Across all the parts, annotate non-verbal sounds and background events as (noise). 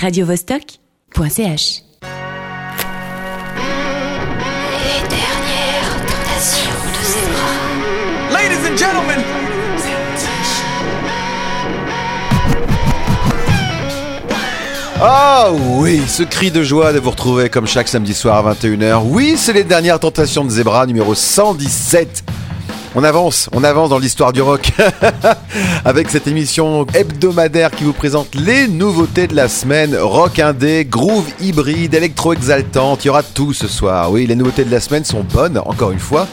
radiovostok.ch. Les dernières tentations de Zebra. Ladies and gentlemen, Ah oui, ce cri de joie de vous retrouver comme chaque samedi soir à 21h. Oui, c'est les dernières tentations de Zebra numéro 117. On avance, on avance dans l'histoire du rock (laughs) avec cette émission hebdomadaire qui vous présente les nouveautés de la semaine, rock indé, groove hybride, électro exaltante, il y aura tout ce soir. Oui, les nouveautés de la semaine sont bonnes, encore une fois.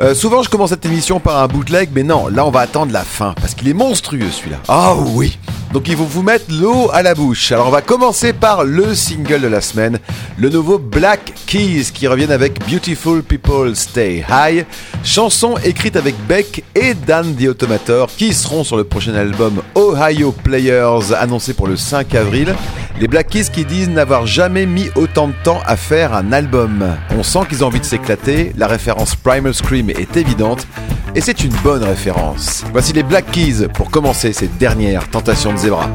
Euh, souvent, je commence cette émission par un bootleg, mais non, là, on va attendre la fin parce qu'il est monstrueux celui-là. Ah oui. Donc, il faut vous mettre l'eau à la bouche. Alors, on va commencer par le single de la semaine, le nouveau Black Keys qui reviennent avec Beautiful People Stay High, chanson écrite avec Beck et Dan the Automator qui seront sur le prochain album Ohio Players annoncé pour le 5 avril. Les Black Keys qui disent n'avoir jamais mis autant de temps à faire un album. On sent qu'ils ont envie de s'éclater, la référence Primal Scream est évidente, et c'est une bonne référence. Voici les Black Keys pour commencer cette dernière tentation de Zebra.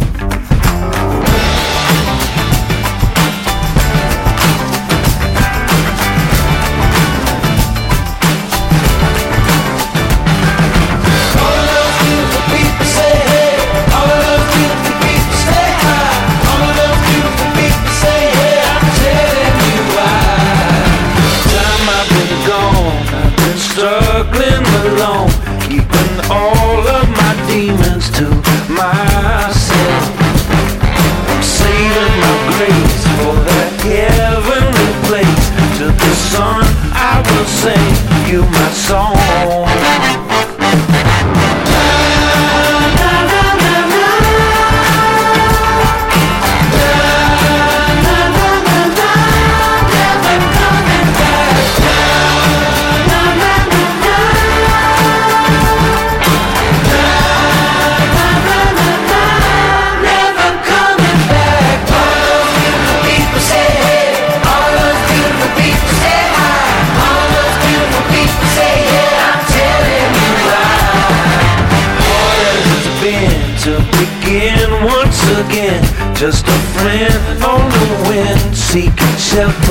Seeking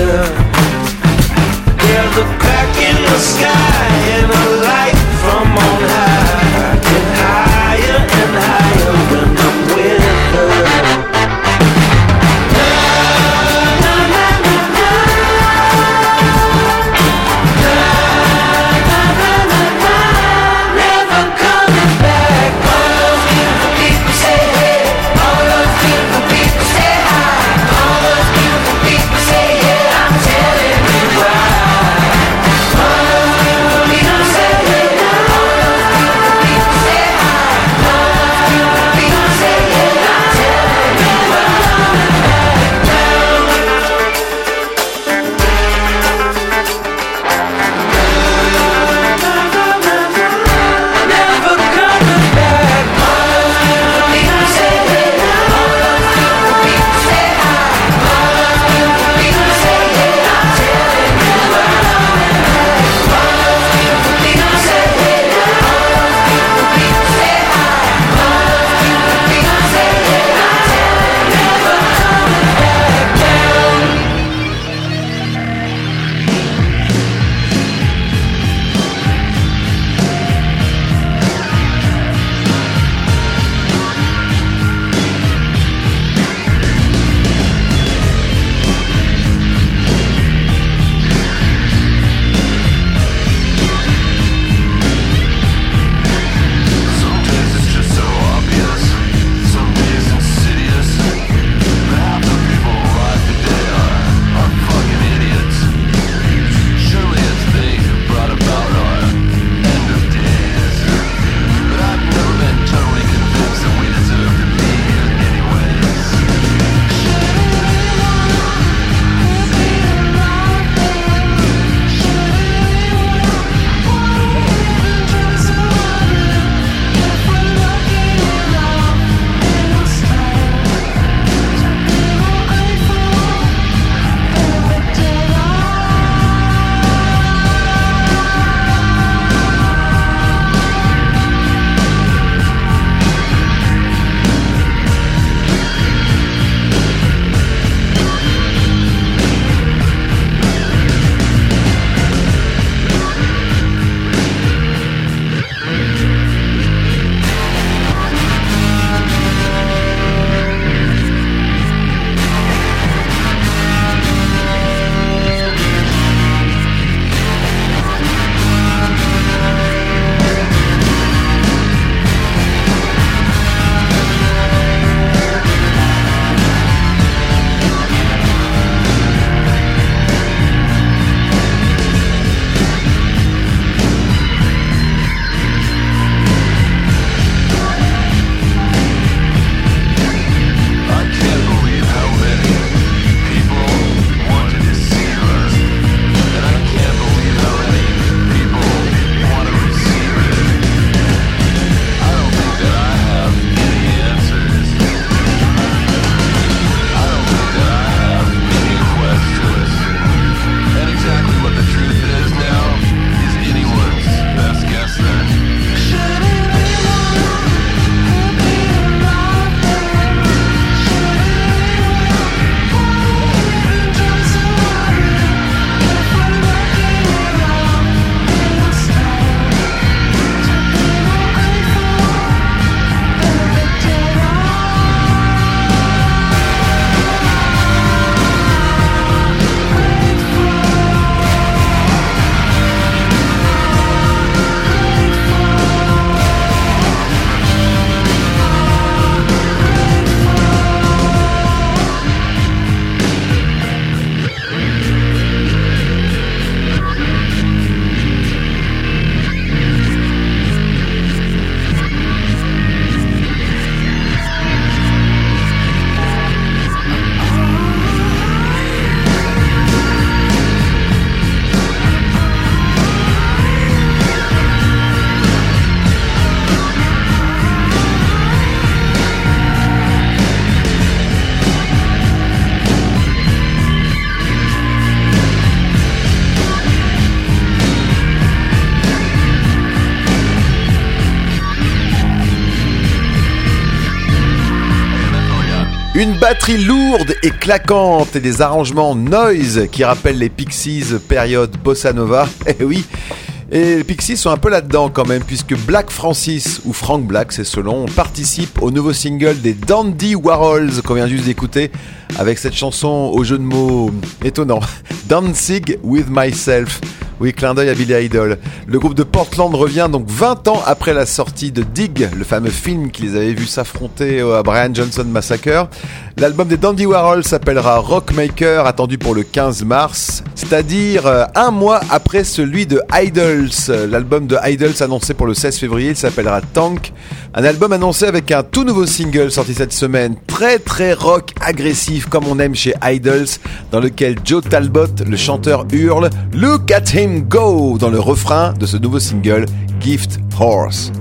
Une batterie lourde et claquante et des arrangements noise qui rappellent les Pixies période bossa nova. (laughs) Eh oui, et les Pixies sont un peu là-dedans quand même, puisque Black Francis, ou Frank Black, c'est selon, participe au nouveau single des Dandy Warhols qu'on vient juste d'écouter, avec cette chanson au jeu de mots étonnant, (laughs) Dancing with Myself. Oui, clin d'œil à Billy Idol. Le groupe de Portland revient donc 20 ans après la sortie de Dig, le fameux film qui les avait vus s'affronter à Brian Johnson Massacre. L'album des Dandy Warhol s'appellera Rockmaker, attendu pour le 15 mars, c'est-à-dire euh, un mois après celui de Idols. L'album de Idols annoncé pour le 16 février, s'appellera Tank. Un album annoncé avec un tout nouveau single sorti cette semaine, très très rock agressif comme on aime chez Idols, dans lequel Joe Talbot, le chanteur, hurle Look at him Go dans le refrain de ce nouveau single Gift Horse.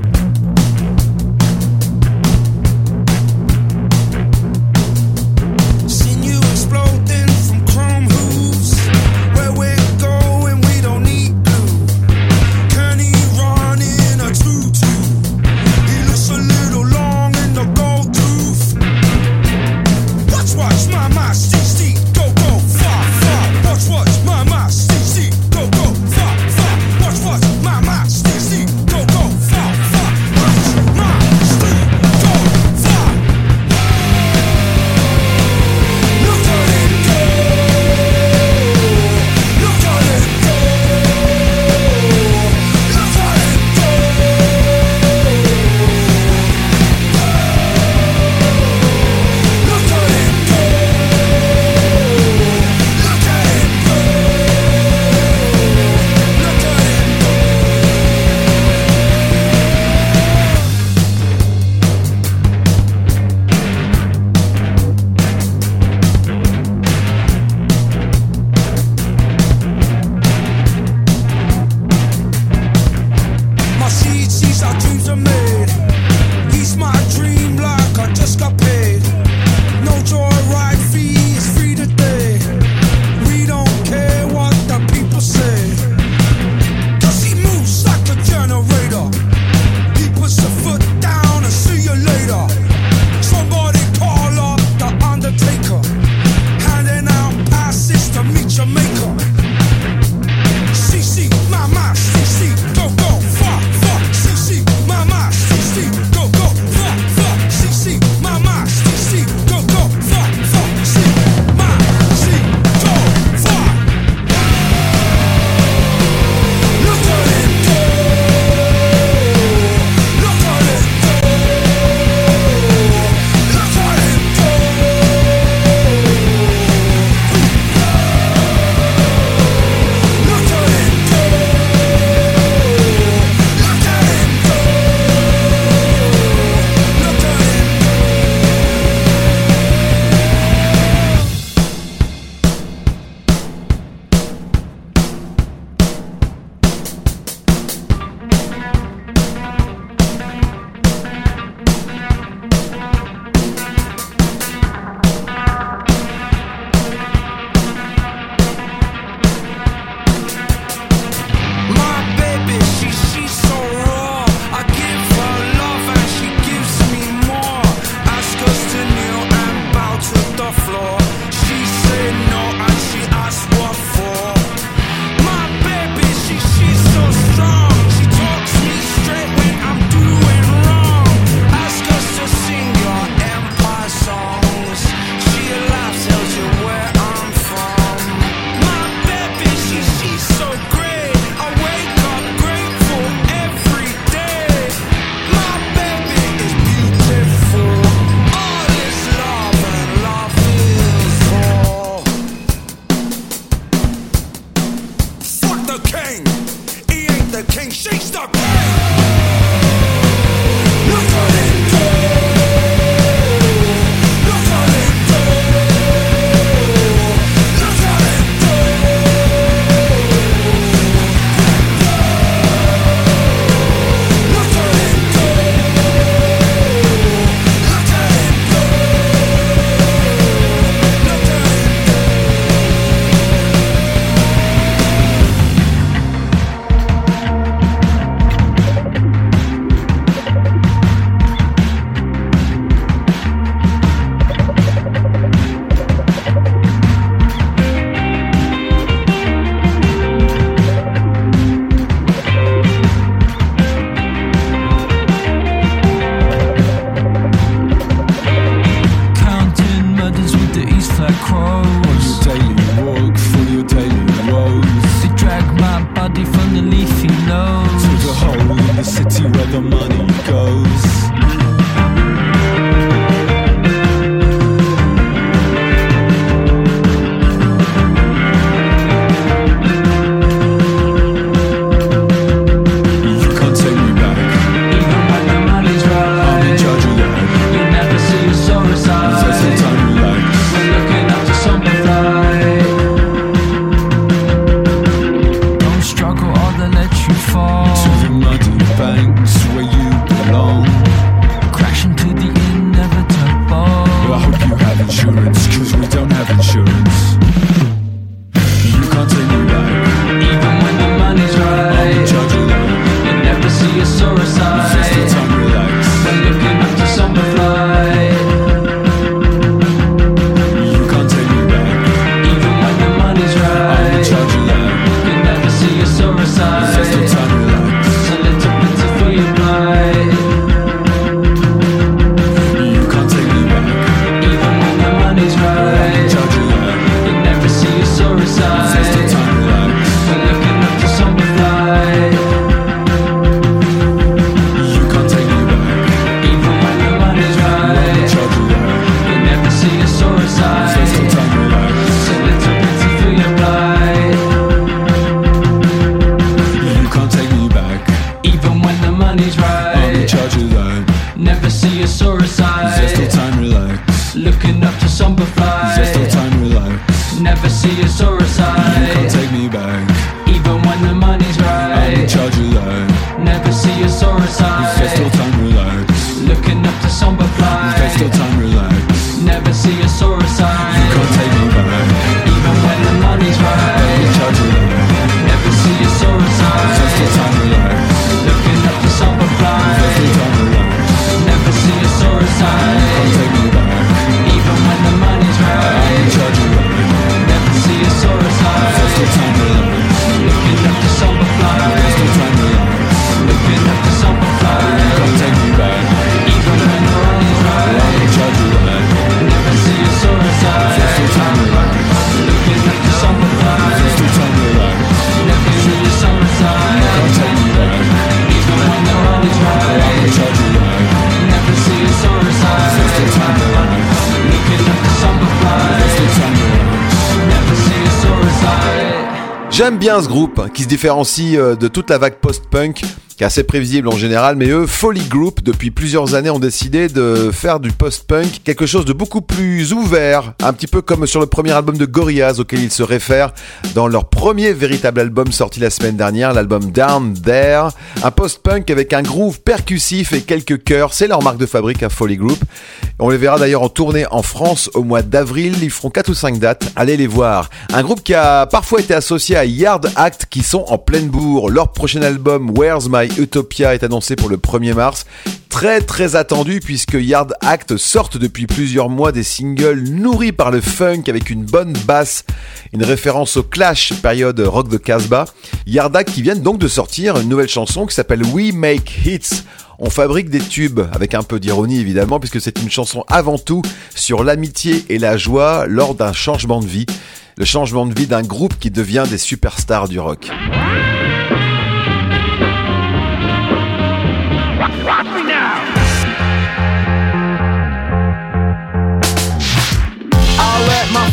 Bien ce groupe qui se différencie euh, de toute la vague post-punk qui assez prévisible en général, mais eux, Folly Group, depuis plusieurs années, ont décidé de faire du post-punk quelque chose de beaucoup plus ouvert, un petit peu comme sur le premier album de Gorillaz auquel ils se réfèrent dans leur premier véritable album sorti la semaine dernière, l'album Down There, un post-punk avec un groove percussif et quelques chœurs, c'est leur marque de fabrique à Folly Group. On les verra d'ailleurs en tournée en France au mois d'avril, ils feront 4 ou 5 dates, allez les voir. Un groupe qui a parfois été associé à Yard Act qui sont en pleine bourre. Leur prochain album Where's My Utopia est annoncé pour le 1er mars. Très très attendu puisque Yard Act sortent depuis plusieurs mois des singles nourris par le funk avec une bonne basse, une référence au Clash période rock de Casbah. Yard Act qui viennent donc de sortir une nouvelle chanson qui s'appelle We Make Hits. On fabrique des tubes, avec un peu d'ironie évidemment, puisque c'est une chanson avant tout sur l'amitié et la joie lors d'un changement de vie. Le changement de vie d'un groupe qui devient des superstars du rock.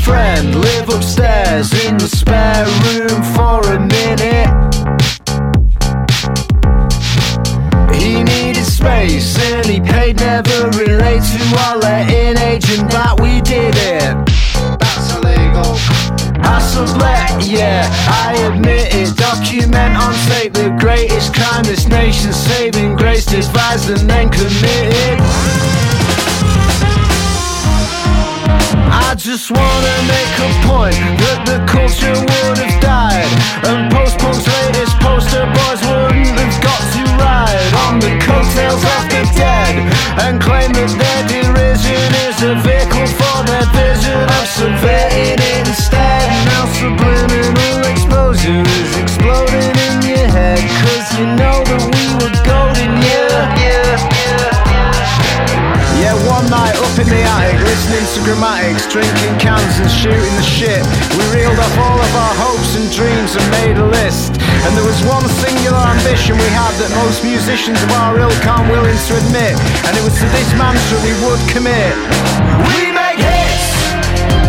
Friend live upstairs in the spare room for a minute. He needed space and he paid never relate to our letting agent that we did it. That's illegal. I sublet, yeah, I admit it. Document on tape the greatest crime this nation's saving grace devised and then committed. I just wanna make a point that the culture would have died And post-punk's latest poster boys wouldn't have got to ride On the coattails of the dead And claim that their derision is a vehicle for their vision of subverting it instead. Now subliminal exposure is exploding in your head Cause you know in the attic, listening to grammatics, drinking cans and shooting the shit. We reeled off all of our hopes and dreams and made a list. And there was one singular ambition we had that most musicians of our ilk aren't willing to admit. And it was to this mantra we would commit. We make hits!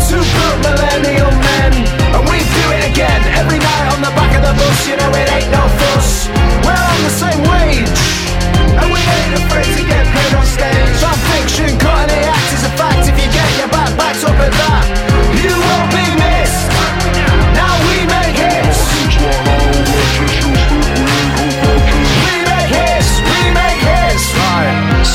Two broke millennial men. And we do it again. Every night on the back of the bus, you know it ain't no fuss. We're on the same wage. We ain't afraid to get paid on stage. Fiction, cutting the act is a fact. If you get your back backed up at that, you won't be missed.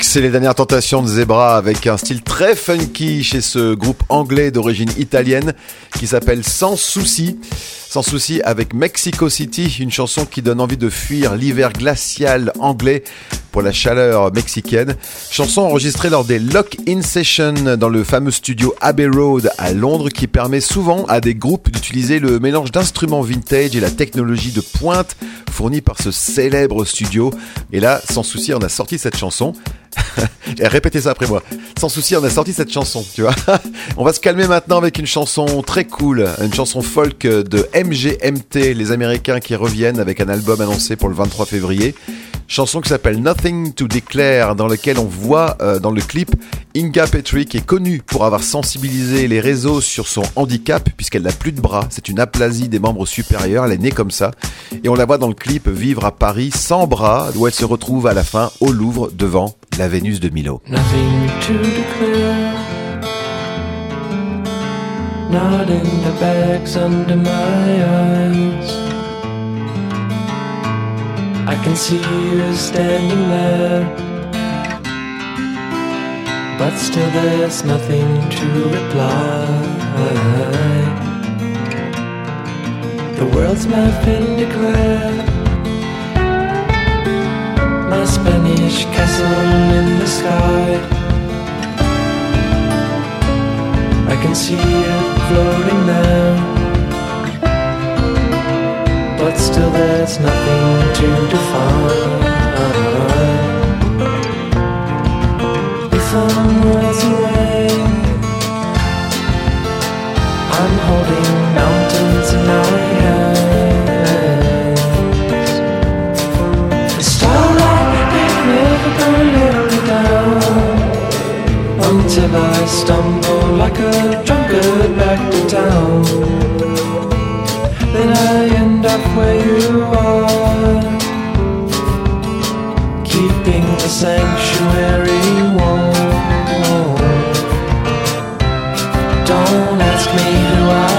C'est les dernières tentations de Zebra avec un style très funky chez ce groupe anglais d'origine italienne qui s'appelle Sans Souci. Sans Souci avec Mexico City, une chanson qui donne envie de fuir l'hiver glacial anglais pour la chaleur mexicaine. Chanson enregistrée lors des Lock-In Sessions dans le fameux studio Abbey Road à Londres qui permet souvent à des groupes d'utiliser le mélange d'instruments vintage et la technologie de pointe fournie par ce célèbre studio. Et là, sans souci, on a sorti cette chanson. (laughs) Et répétez ça après moi. Sans souci, on a sorti cette chanson, tu vois. (laughs) on va se calmer maintenant avec une chanson très cool, une chanson folk de MGMT, les Américains qui reviennent avec un album annoncé pour le 23 février. Chanson qui s'appelle Nothing to Declare, dans lequel on voit euh, dans le clip Inga Petrie, qui est connue pour avoir sensibilisé les réseaux sur son handicap, puisqu'elle n'a plus de bras. C'est une aplasie des membres supérieurs, elle est née comme ça. Et on la voit dans le clip vivre à Paris sans bras, où elle se retrouve à la fin au Louvre devant la Vénus de Milo. I can see you standing there. But still, there's nothing to reply. The world's my Declare. My Spanish castle in the sky. I can see it floating there. But still, there's nothing to define. If I'm worlds away, I'm holding mountains in my hands. The starlight ain't never gonna let me down until I stumble like a drunkard back to town. Then I end up where you are, keeping the sanctuary warm. Don't ask me who I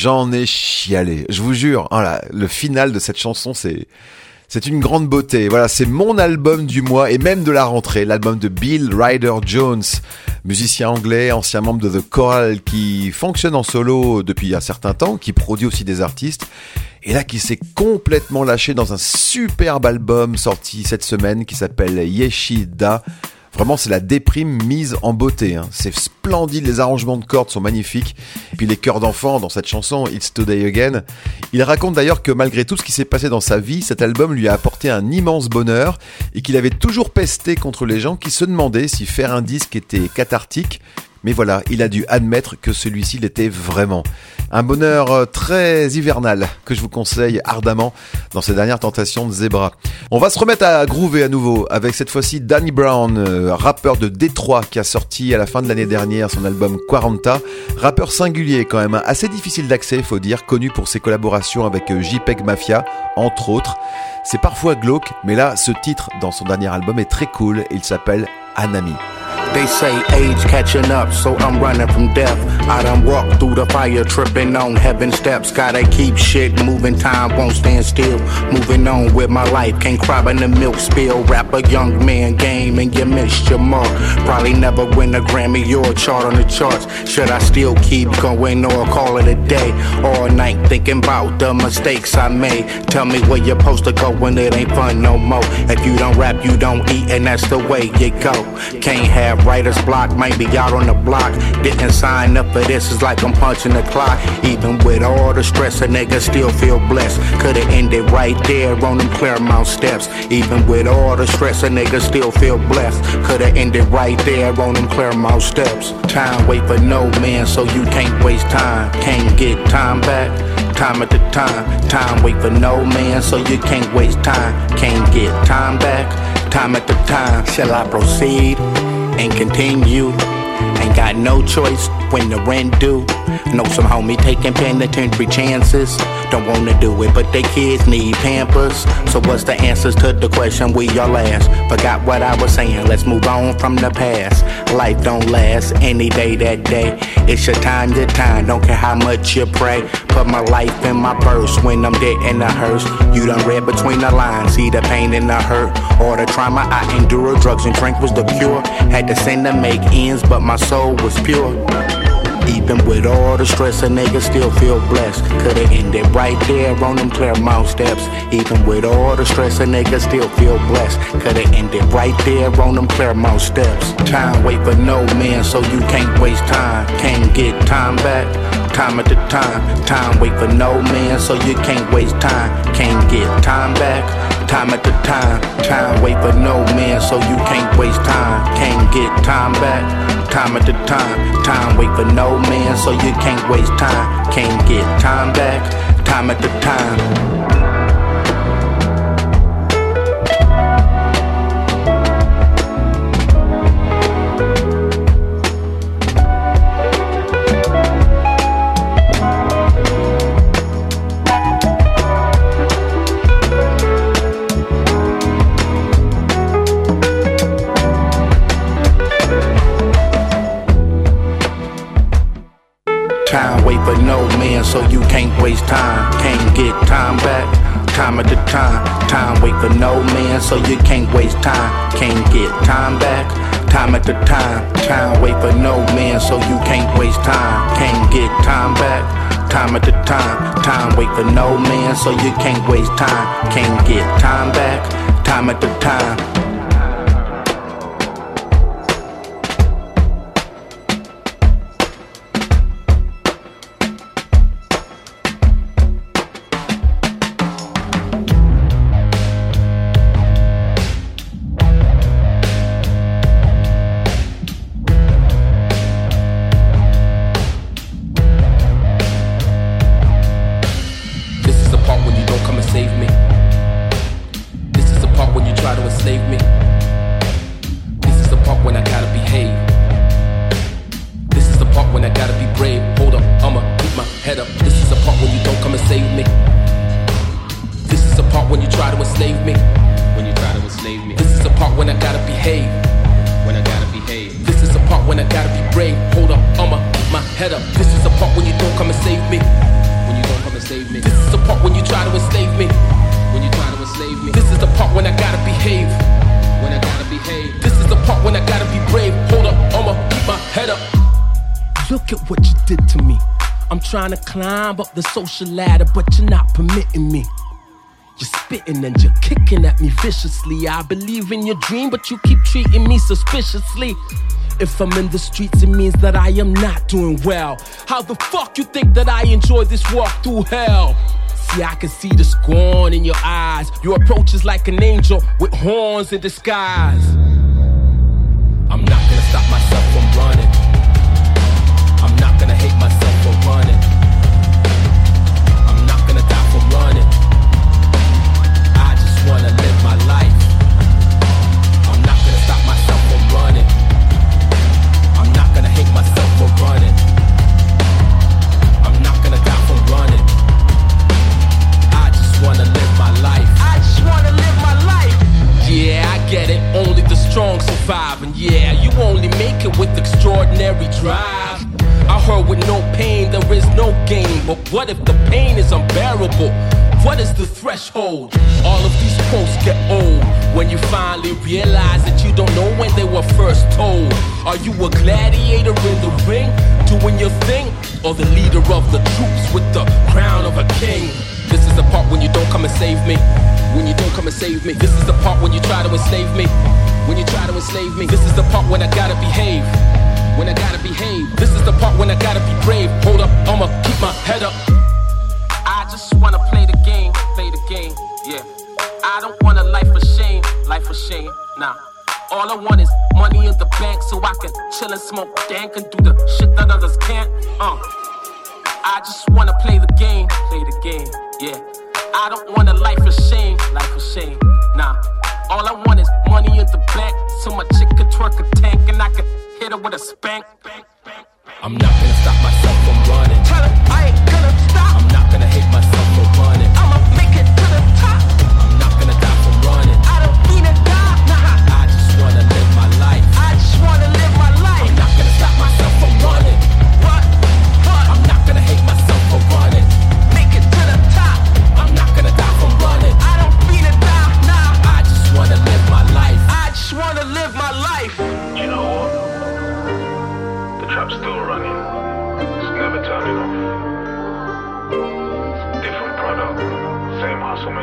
J'en ai chialé. Je vous jure, hein, là, le final de cette chanson, c'est c'est une grande beauté. Voilà, c'est mon album du mois et même de la rentrée, l'album de Bill Ryder Jones, musicien anglais, ancien membre de The Choral, qui fonctionne en solo depuis un certain temps, qui produit aussi des artistes, et là qui s'est complètement lâché dans un superbe album sorti cette semaine qui s'appelle Yeshida. Vraiment, c'est la déprime mise en beauté. hein. C'est splendide, les arrangements de cordes sont magnifiques. Et puis les chœurs d'enfants dans cette chanson, It's Today Again. Il raconte d'ailleurs que malgré tout ce qui s'est passé dans sa vie, cet album lui a apporté un immense bonheur et qu'il avait toujours pesté contre les gens qui se demandaient si faire un disque était cathartique. Mais voilà, il a dû admettre que celui-ci l'était vraiment. Un bonheur euh, très hivernal que je vous conseille ardemment dans ces dernières tentations de Zebra. On va se remettre à groover à nouveau avec cette fois-ci Danny Brown, euh, rappeur de Détroit qui a sorti à la fin de l'année dernière son album Quaranta. Rappeur singulier quand même, hein, assez difficile d'accès faut dire, connu pour ses collaborations avec euh, JPEG Mafia entre autres. C'est parfois glauque, mais là ce titre dans son dernier album est très cool, il s'appelle Anami. They say age catching up, so I'm running from death. I done walked through the fire, tripping on heaven steps. Gotta keep shit moving, time won't stand still. Moving on with my life, can't cry when the milk spill. Rap a young man game and you missed your mark. Probably never win a Grammy or a chart on the charts. Should I still keep going or call it a day? All night thinking about the mistakes I made. Tell me where you're supposed to go when it ain't fun no more. If you don't rap, you don't eat, and that's the way you go. Can't have writer's block, might be out on the block. Didn't sign up for this, it's like I'm punching the clock. Even with all the stress, a nigga still feel blessed. Could've ended right there on them Claremont steps. Even with all the stress, a nigga still feel blessed. Could've ended right there on them Claremont steps. Time wait for no man, so you can't waste time. Can't get time back. Time at the time, time wait for no man, so you can't waste time. Can't get time back, time at the time. Shall I proceed and continue? Ain't got no choice when the rent due. Know some homie taking penitentiary chances. Don't wanna do it, but they kids need pampers. So what's the answers to the question we all ask? Forgot what I was saying, let's move on from the past. Life don't last any day that day. It's your time, your time, don't care how much you pray. Put my life in my purse when I'm dead in the hearse. You done read between the lines, see the pain and the hurt. All the trauma I endured, drugs and drink was the cure. Had to sin to make ends, but my soul was pure. Even with all the stress, a nigga still feel blessed. Coulda ended right there on them Claremont steps. Even with all the stress, a nigga still feel blessed. Coulda ended right there on them Claremont steps. Time wait for no man, so you can't waste time. Can't get time back time at a time. Time wait for no man, so you can't waste time. Can't get time back. Time at a time. Time wait for no man, so you can't waste time. Can't get time back time at a time. Time wait for no man, so you can't waste time. Can't get time back, time at a time. in so you can't waste time. Can't get time back. Time at the time. Time wait for no man so you can't waste time. Can't get time back. Time at the time. Time wait for no man so you can't waste time. Can't get time back time at the time. Time wait for no man, so you can't waste time. Can't get time back, time at the time. up the social ladder, but you're not permitting me. You're spitting and you're kicking at me viciously. I believe in your dream, but you keep treating me suspiciously. If I'm in the streets, it means that I am not doing well. How the fuck you think that I enjoy this walk through hell? See, I can see the scorn in your eyes. Your approach is like an angel with horns in disguise. I'm not gonna stop myself from running. I'm not gonna hate myself for running.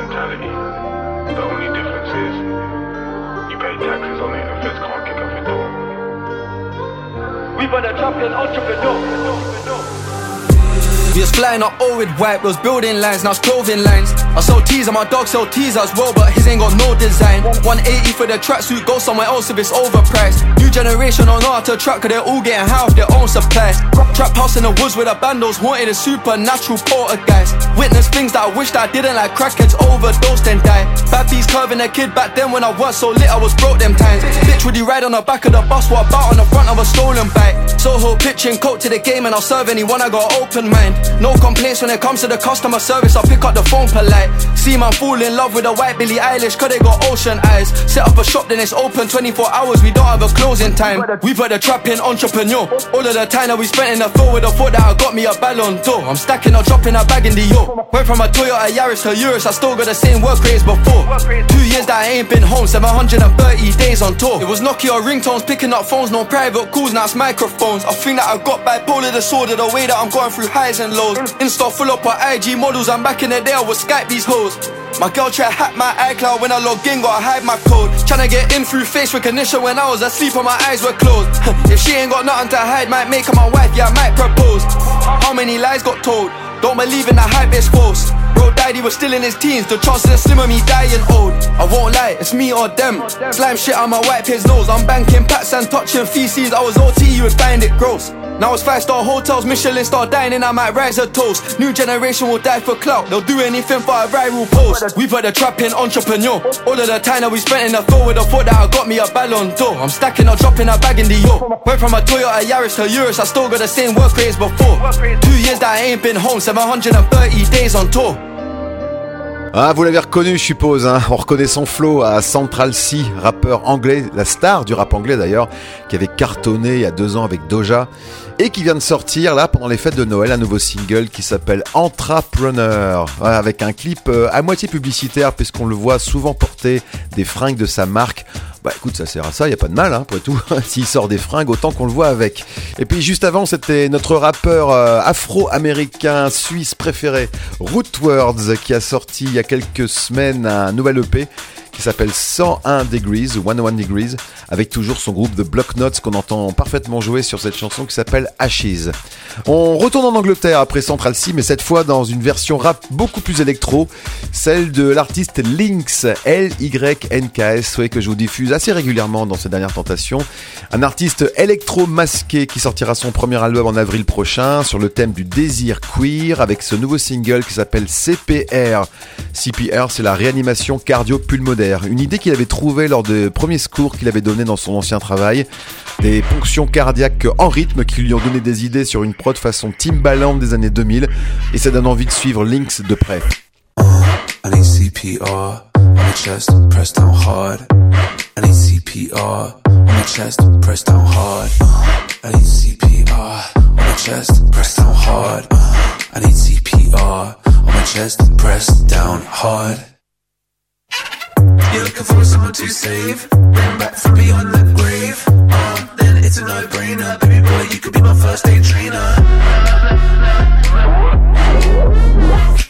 mentality. The only difference is you pay taxes on it and feds can't kick off a door. We run a traveling entrepreneur. We was flying up all with white, we was building lines, now it's clothing lines. I sell teas and my dog sell teas as well, but his ain't got no design. 180 for the tracksuit, go somewhere else if it's overpriced. Generation know how to track, cause they're all getting high off their own supply. Trap house in the woods with the bandos, haunted a supernatural poltergeist. Witness things that I wished I didn't, like crackheads overdosed and die. Bad bees curving a kid back then when I was so lit, I was broke them times. Bitch, would you ride on the back of the bus, what about on the front of a stolen bike? Soho pitching coke to the game and I'll serve anyone, I got open mind. No complaints when it comes to the customer service, I'll pick up the phone polite. See man fall in love with a white Billie Eilish, cause they got ocean eyes. Set up a shop, then it's open 24 hours, we don't have a closing time. We put the trap in entrepreneur. All of the time that we spent in the field with the thought that I got me a ballon d'or. I'm stacking up, dropping a bag in the yo. Went from a Toyota Yaris to Urus, I still got the same work rates before. Two years that I ain't been home, 730 days on tour. It was Nokia ringtones, picking up phones, no private calls, now it's microphones. I think that I got bipolar disorder, the way that I'm going through highs and lows. Insta full up on IG models, and back in the day I would Skype these hoes. My girl try hack my iCloud when I log in, gotta hide my code. Tryna get in through face recognition when I was asleep and my eyes were closed. (laughs) if she ain't got nothing to hide, might make her my wife, yeah, I might propose. How many lies got told? Don't believe in the hype, it's false. Bro died, he was still in his teens. The chances are slim of me dying old. I won't lie, it's me or them. Slime shit on my white his nose. I'm banking pats and touching feces. I was OT, you would find it gross. Now it's five star hotels, Michelin star dining, I might rise a toast. New generation will die for clout, they'll do anything for a viral post. We put the trap entrepreneur. All of the time that we spent in the field with the thought that I got me a ballon d'or. I'm stacking up, dropping a bag in the yo. Went from a Toyota Yaris to Urus, I still got the same work rates before. Two years that I ain't been home, 730 days on tour. Ah, vous l'avez reconnu, je suppose. Hein On reconnaît son flow à Central C, rappeur anglais, la star du rap anglais d'ailleurs, qui avait cartonné il y a deux ans avec Doja et qui vient de sortir là pendant les fêtes de Noël un nouveau single qui s'appelle Entrepreneur, avec un clip euh, à moitié publicitaire puisqu'on le voit souvent porter des fringues de sa marque. Bah écoute, ça sert à ça, y a pas de mal, hein, après tout. (laughs) S'il sort des fringues, autant qu'on le voit avec. Et puis juste avant, c'était notre rappeur euh, afro-américain suisse préféré, Rootwords, qui a sorti il y a quelques semaines un nouvel EP qui s'appelle 101 Degrees, 101 Degrees, avec toujours son groupe The Block Notes qu'on entend parfaitement jouer sur cette chanson qui s'appelle Ashes. On retourne en Angleterre après Central C, mais cette fois dans une version rap beaucoup plus électro, celle de l'artiste Lynx, L-Y-N-K-S, ouais, que je vous diffuse assez régulièrement dans ces dernières tentations. Un artiste électro masqué qui sortira son premier album en avril prochain sur le thème du désir queer avec ce nouveau single qui s'appelle CPR. CPR, c'est la réanimation cardio-pulmonaire. Une idée qu'il avait trouvée lors des premiers secours qu'il avait donné dans son ancien travail. Des ponctions cardiaques en rythme qui lui ont donné des idées sur une prod façon Timbaland des années 2000 et ça donne envie de suivre Lynx de près. You're looking for someone to save, bring back from beyond the grave. Uh, then it's a no-brainer, baby boy, you could be my first aid trainer.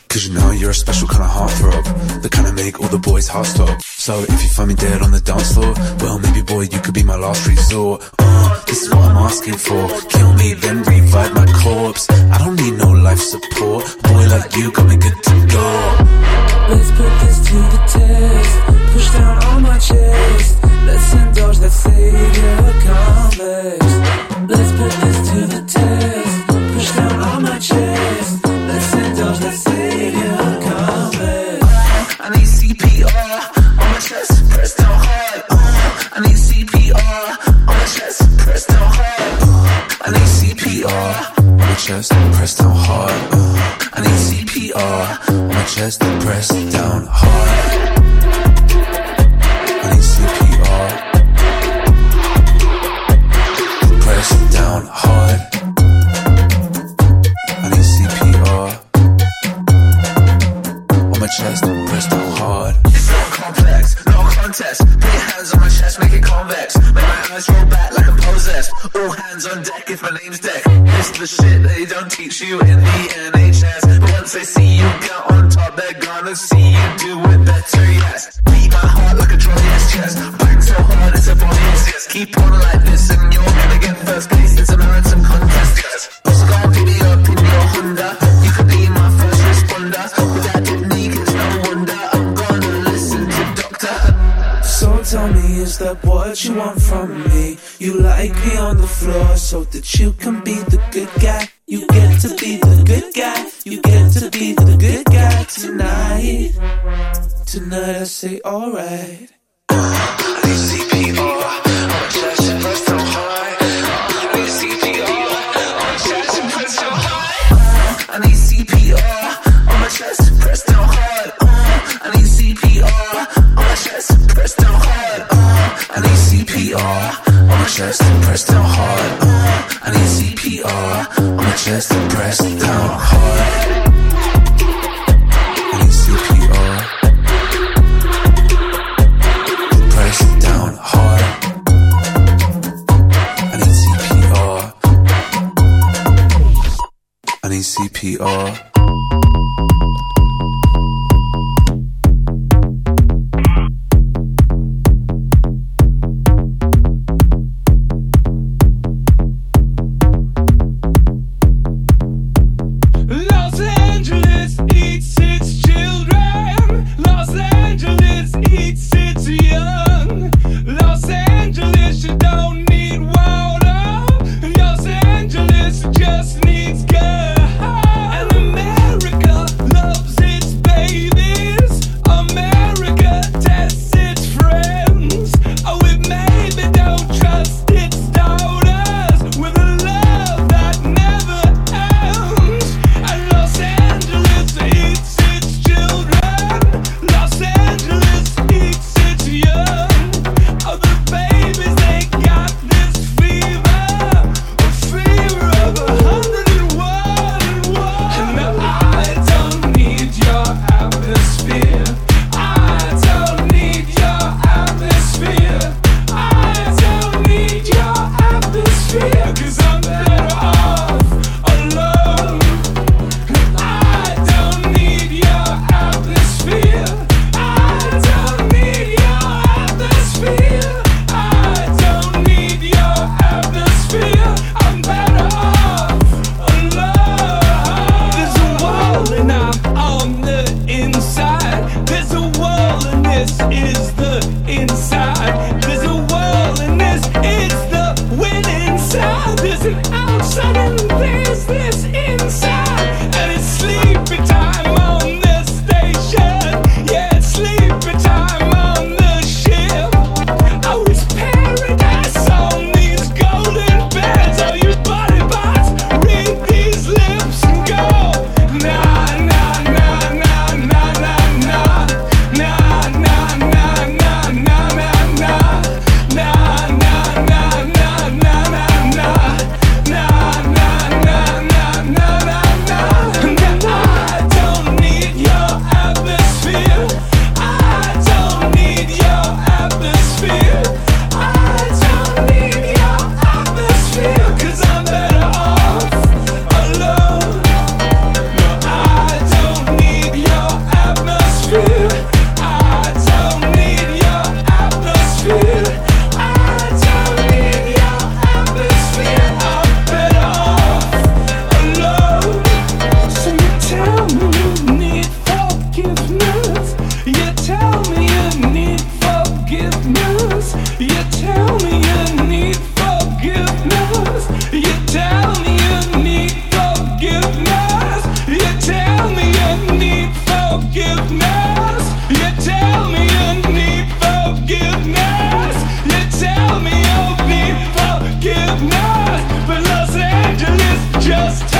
Cause you know you're a special kind of heartthrob The kind of make all the boys' hearts stop So if you find me dead on the dance floor Well maybe boy you could be my last resort. Uh, This is what I'm asking for. Kill me then revive my corpse. I don't need no life support. Boy like you got me good to go. Let's put this to the test. That savior complex. Let's put this to the test. Push down on my chest. Let's indulge that savior complex. I need CPR on my chest, press down hard. Uh, I need CPR on my chest, press down hard. Uh, I need CPR on my chest, press down hard. Uh, I need CPR on my chest, tonight. Tonight I say alright. HCPR, I'm just press so hard. I need CPR on my chest, pressed down hard. Uh, I need CPR on my chest, pressed down hard. Uh, I need CPR on my chest, pressed down hard. Uh, I need CPR on my chest, pressed down hard. PR. Yeah. just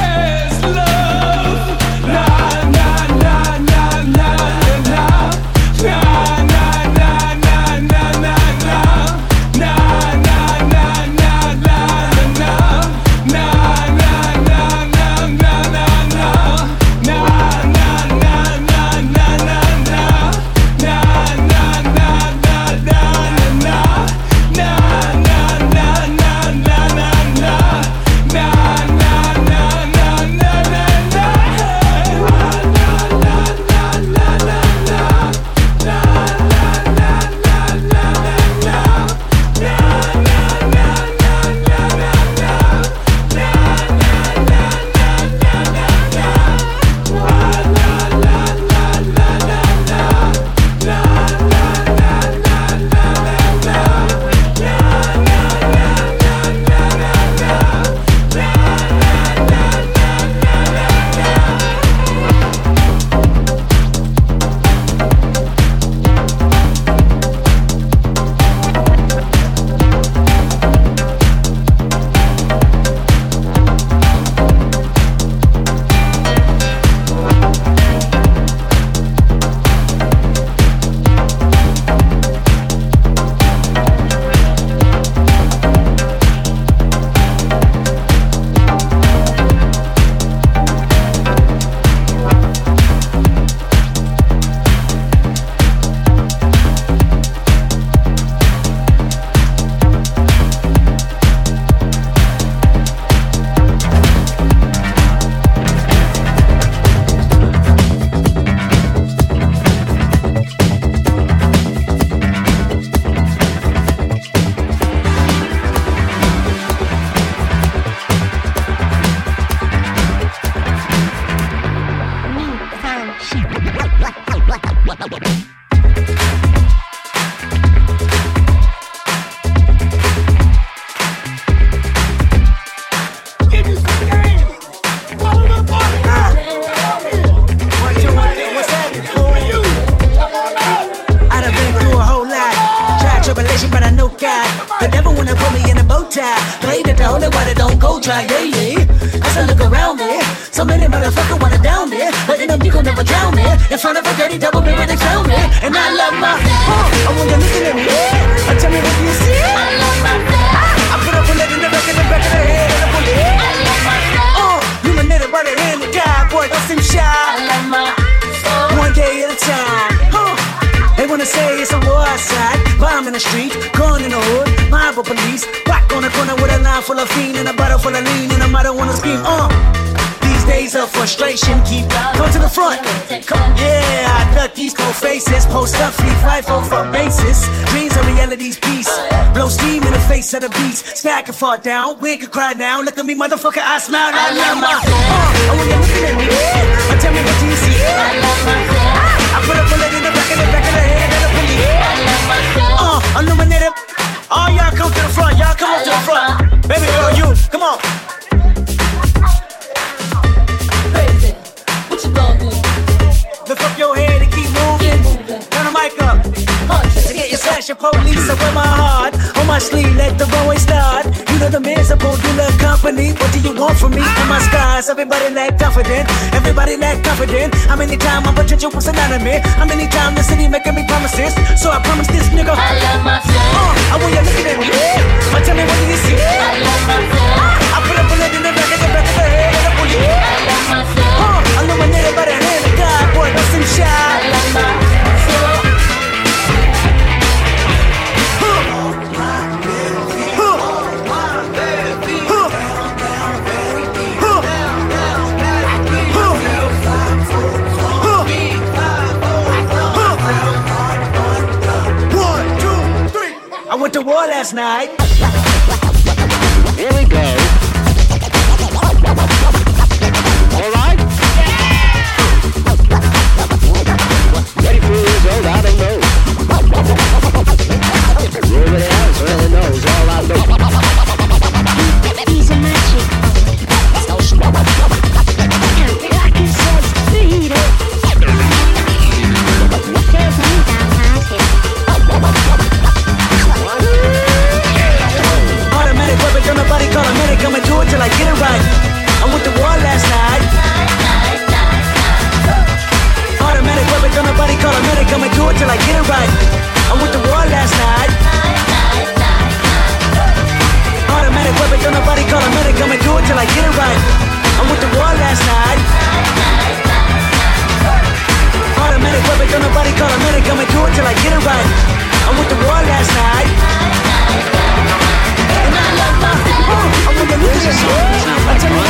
Fall down, we can cry now. Look at me, motherfucker, I smile. I love my. Uh, oh, you're looking at me. Uh, tell me what do you see? I love my. I put a bullet in the back of the back of the head of the police. I love my. Uh, illuminated. All y'all come to the front. Y'all come up to the front. Baby girl, you, come on. What you gonna do? Lift up your head and keep moving. Turn the mic up. To get your slash, your police, I wear my heart my sleeve. Let the runway start. You know the miserable, you love company. What do you want from me? In my skies, everybody lack confident. Everybody lack confident. How many times I'm potential was synonymous? How many times the city making me promises? So I promise this nigga. I love myself. Uh, I want you looking at me. Uh, tell me what do you see? I love myself. I put a bullet in the back of the back of the head of the police. I love myself. Uh, illuminated by the hand of God, boy, don't seem shy. I love myself. Went to war last night. Here we go. I'ma do it till I get it right. I went to war last night. Automatic weapon, don't nobody call a medic. I'ma do it till I get it right. I went to war last night. Automatic weapon, don't nobody call a medic. I'ma do it till I get it right. I went to war last night. Automatic weapon, don't nobody call a medic. I'ma do it till I get it right. I went to war last night. Uh, I want to look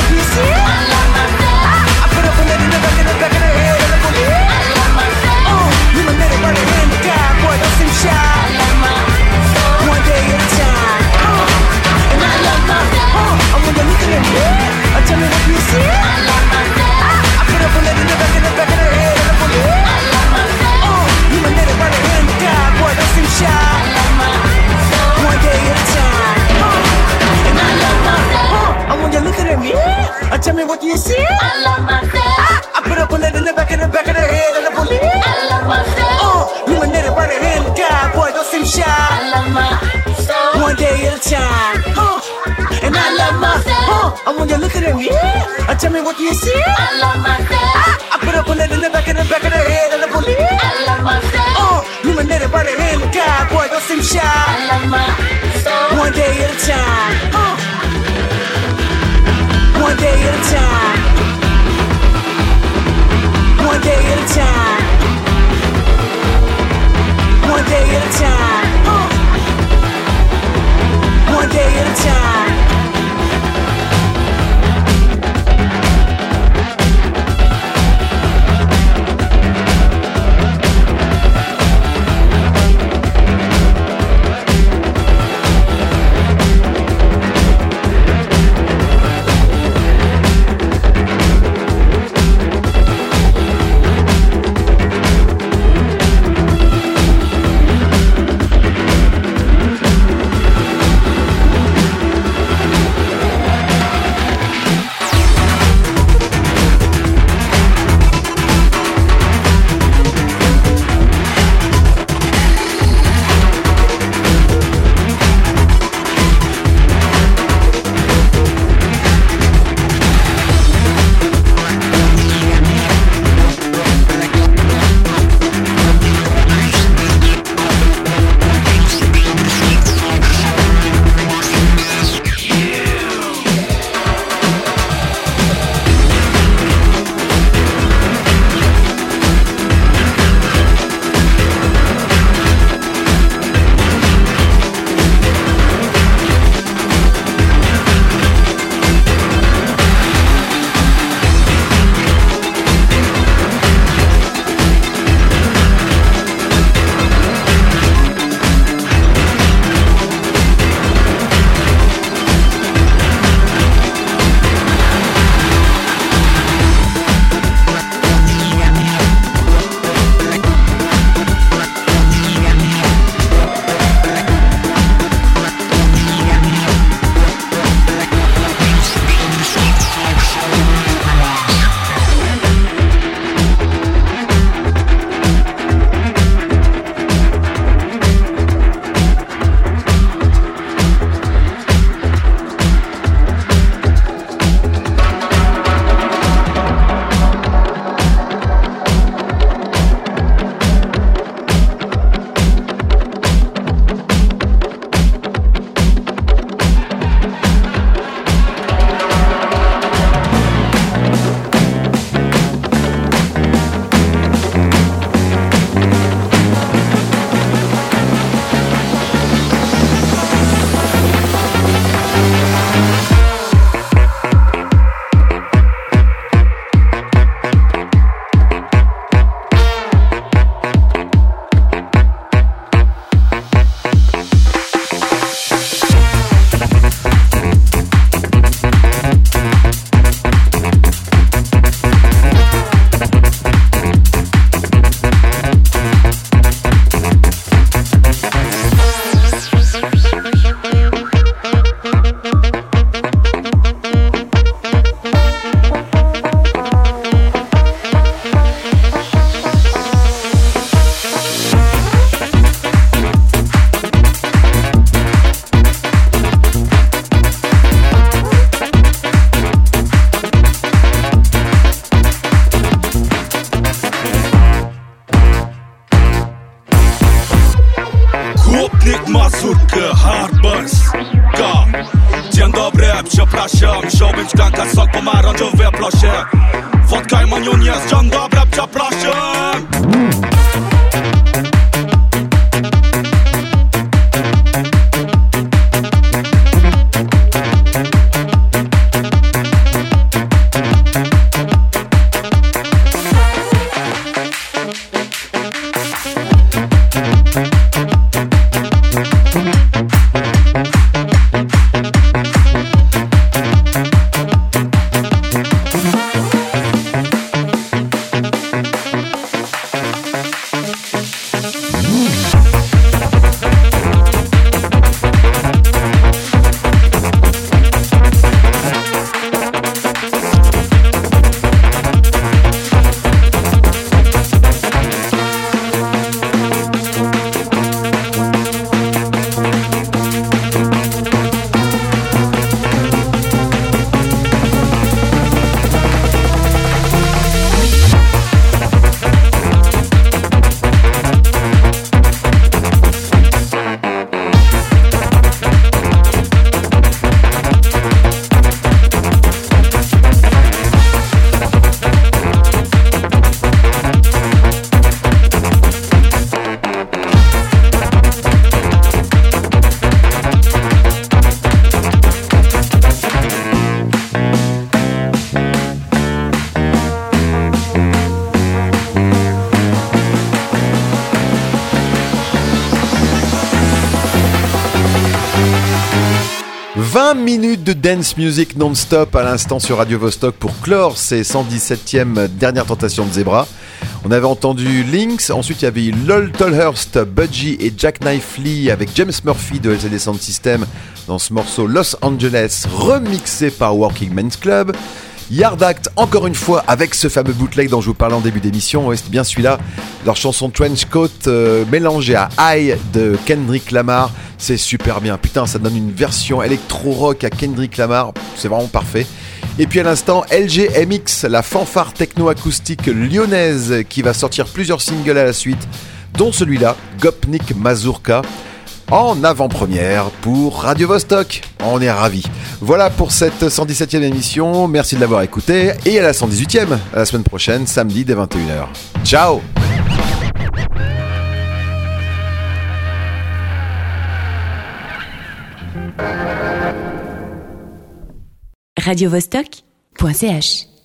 dance music non-stop à l'instant sur Radio Vostok pour clore ces 117e dernière tentation de Zebra. On avait entendu Lynx, ensuite il y avait Lol Tolhurst, Budgie et Jack Knife Lee avec James Murphy de LCD Sound System dans ce morceau Los Angeles remixé par Working Men's Club. Yard Act, encore une fois, avec ce fameux bootleg dont je vous parlais en début d'émission. C'est bien celui-là. Leur chanson Trench Coat euh, mélangée à High de Kendrick Lamar. C'est super bien. Putain, ça donne une version électro-rock à Kendrick Lamar. C'est vraiment parfait. Et puis à l'instant, LGMX, la fanfare techno-acoustique lyonnaise qui va sortir plusieurs singles à la suite, dont celui-là, Gopnik Mazurka en avant-première pour Radio Vostok. On est ravis. Voilà pour cette 117e émission. Merci de l'avoir écouté. Et à la 118e, à la semaine prochaine, samedi dès 21h. Ciao radiovostok.ch